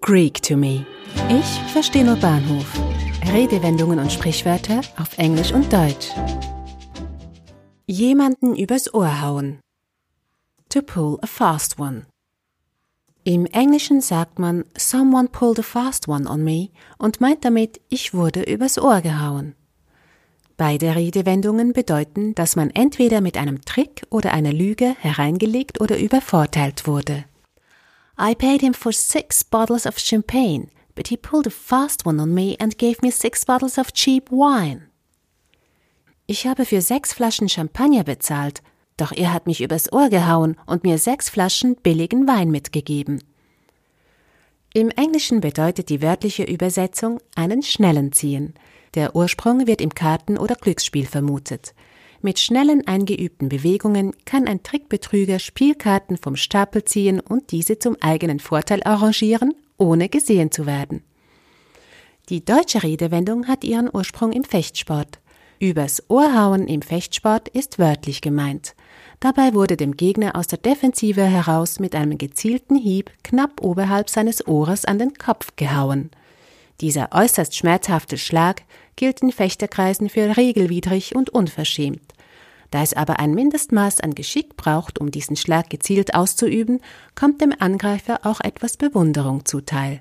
Greek to me. Ich verstehe nur Bahnhof. Redewendungen und Sprichwörter auf Englisch und Deutsch. Jemanden übers Ohr hauen. To pull a fast one. Im Englischen sagt man Someone pulled a fast one on me und meint damit, ich wurde übers Ohr gehauen. Beide Redewendungen bedeuten, dass man entweder mit einem Trick oder einer Lüge hereingelegt oder übervorteilt wurde. I paid him for six bottles of champagne, but he pulled a fast one on me and gave me six bottles of cheap wine. Ich habe für sechs Flaschen Champagner bezahlt, doch er hat mich übers Ohr gehauen und mir sechs Flaschen billigen Wein mitgegeben. Im Englischen bedeutet die wörtliche Übersetzung einen schnellen ziehen. Der Ursprung wird im Karten- oder Glücksspiel vermutet. Mit schnellen eingeübten Bewegungen kann ein Trickbetrüger Spielkarten vom Stapel ziehen und diese zum eigenen Vorteil arrangieren, ohne gesehen zu werden. Die deutsche Redewendung hat ihren Ursprung im Fechtsport. Übers Ohrhauen im Fechtsport ist wörtlich gemeint. Dabei wurde dem Gegner aus der Defensive heraus mit einem gezielten Hieb knapp oberhalb seines Ohres an den Kopf gehauen. Dieser äußerst schmerzhafte Schlag gilt in Fechterkreisen für regelwidrig und unverschämt. Da es aber ein Mindestmaß an Geschick braucht, um diesen Schlag gezielt auszuüben, kommt dem Angreifer auch etwas Bewunderung zuteil.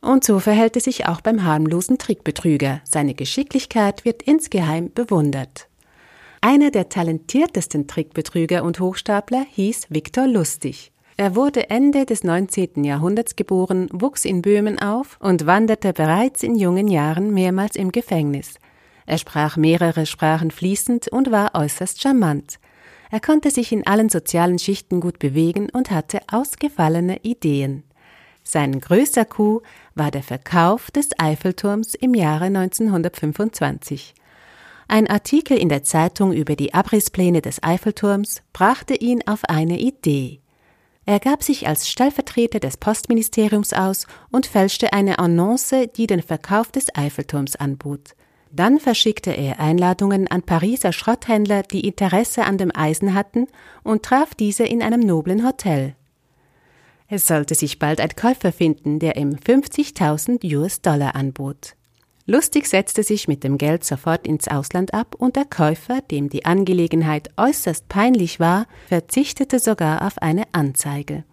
Und so verhält es sich auch beim harmlosen Trickbetrüger. Seine Geschicklichkeit wird insgeheim bewundert. Einer der talentiertesten Trickbetrüger und Hochstapler hieß Viktor Lustig. Er wurde Ende des 19. Jahrhunderts geboren, wuchs in Böhmen auf und wanderte bereits in jungen Jahren mehrmals im Gefängnis. Er sprach mehrere Sprachen fließend und war äußerst charmant. Er konnte sich in allen sozialen Schichten gut bewegen und hatte ausgefallene Ideen. Sein größter Coup war der Verkauf des Eiffelturms im Jahre 1925. Ein Artikel in der Zeitung über die Abrisspläne des Eiffelturms brachte ihn auf eine Idee. Er gab sich als Stellvertreter des Postministeriums aus und fälschte eine Annonce, die den Verkauf des Eiffelturms anbot. Dann verschickte er Einladungen an Pariser Schrotthändler, die Interesse an dem Eisen hatten, und traf diese in einem noblen Hotel. Es sollte sich bald ein Käufer finden, der ihm 50.000 US-Dollar anbot. Lustig setzte sich mit dem Geld sofort ins Ausland ab und der Käufer, dem die Angelegenheit äußerst peinlich war, verzichtete sogar auf eine Anzeige.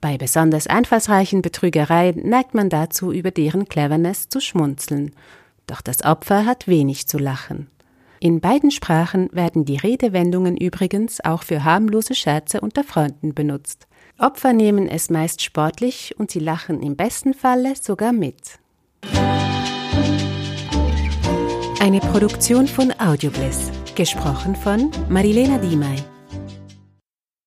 Bei besonders einfallsreichen Betrügereien neigt man dazu, über deren Cleverness zu schmunzeln. Doch das Opfer hat wenig zu lachen. In beiden Sprachen werden die Redewendungen übrigens auch für harmlose Scherze unter Freunden benutzt. Opfer nehmen es meist sportlich und sie lachen im besten Falle sogar mit. Eine Produktion von Audiobliss, gesprochen von Marilena Diemey.